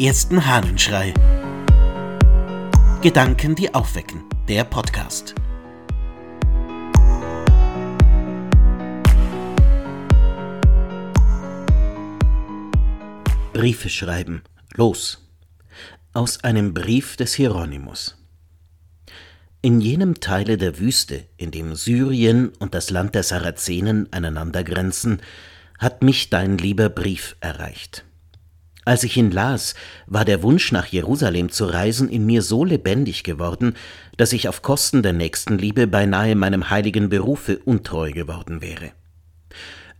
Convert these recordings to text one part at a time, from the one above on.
ersten Hahnenschrei. Gedanken, die aufwecken. Der Podcast. Briefe schreiben. Los. Aus einem Brief des Hieronymus. In jenem Teile der Wüste, in dem Syrien und das Land der Sarazenen einander grenzen, hat mich dein lieber Brief erreicht. Als ich ihn las, war der Wunsch nach Jerusalem zu reisen in mir so lebendig geworden, dass ich auf Kosten der Nächstenliebe beinahe meinem heiligen Berufe untreu geworden wäre.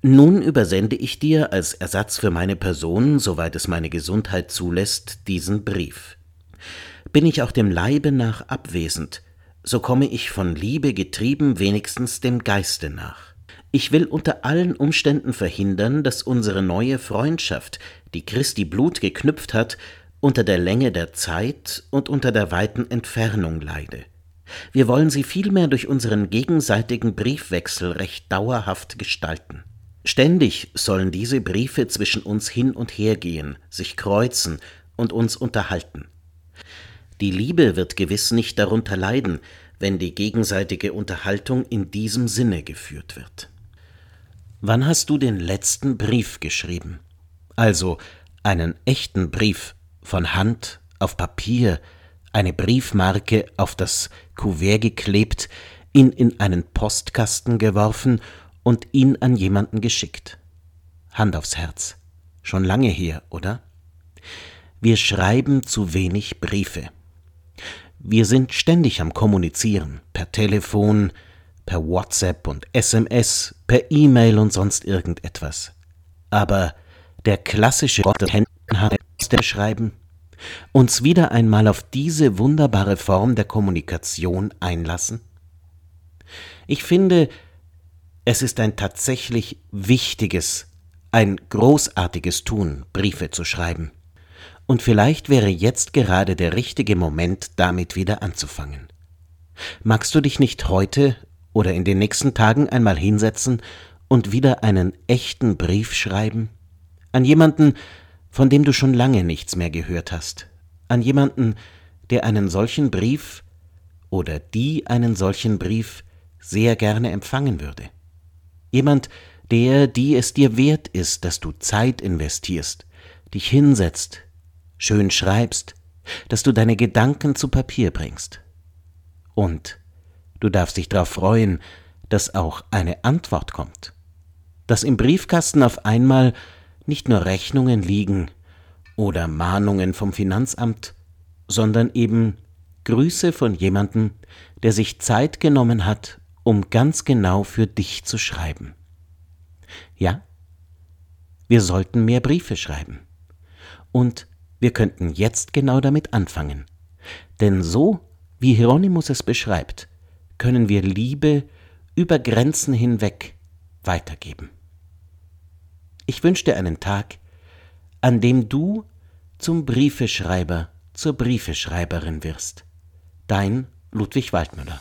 Nun übersende ich dir als Ersatz für meine Person, soweit es meine Gesundheit zulässt, diesen Brief. Bin ich auch dem Leibe nach abwesend, so komme ich von Liebe getrieben wenigstens dem Geiste nach. Ich will unter allen Umständen verhindern, dass unsere neue Freundschaft, die Christi Blut geknüpft hat, unter der Länge der Zeit und unter der weiten Entfernung leide. Wir wollen sie vielmehr durch unseren gegenseitigen Briefwechsel recht dauerhaft gestalten. Ständig sollen diese Briefe zwischen uns hin und her gehen, sich kreuzen und uns unterhalten. Die Liebe wird gewiss nicht darunter leiden, wenn die gegenseitige Unterhaltung in diesem Sinne geführt wird. Wann hast du den letzten Brief geschrieben? Also einen echten Brief von Hand auf Papier, eine Briefmarke auf das Kuvert geklebt, ihn in einen Postkasten geworfen und ihn an jemanden geschickt. Hand aufs Herz. Schon lange her, oder? Wir schreiben zu wenig Briefe. Wir sind ständig am Kommunizieren, per Telefon, per WhatsApp und SMS, per E-Mail und sonst irgendetwas. Aber der klassische der Schreiben uns wieder einmal auf diese wunderbare Form der Kommunikation einlassen? Ich finde, es ist ein tatsächlich wichtiges, ein großartiges Tun, Briefe zu schreiben. Und vielleicht wäre jetzt gerade der richtige Moment, damit wieder anzufangen. Magst du dich nicht heute oder in den nächsten Tagen einmal hinsetzen und wieder einen echten Brief schreiben? An jemanden, von dem du schon lange nichts mehr gehört hast. An jemanden, der einen solchen Brief oder die einen solchen Brief sehr gerne empfangen würde. Jemand, der, die es dir wert ist, dass du Zeit investierst, dich hinsetzt, schön schreibst, dass du deine Gedanken zu Papier bringst. Und Du darfst dich darauf freuen, dass auch eine Antwort kommt. Dass im Briefkasten auf einmal nicht nur Rechnungen liegen oder Mahnungen vom Finanzamt, sondern eben Grüße von jemandem, der sich Zeit genommen hat, um ganz genau für dich zu schreiben. Ja, wir sollten mehr Briefe schreiben. Und wir könnten jetzt genau damit anfangen. Denn so, wie Hieronymus es beschreibt, können wir Liebe über Grenzen hinweg weitergeben. Ich wünsche dir einen Tag, an dem du zum Briefeschreiber, zur Briefeschreiberin wirst. Dein Ludwig Waldmüller.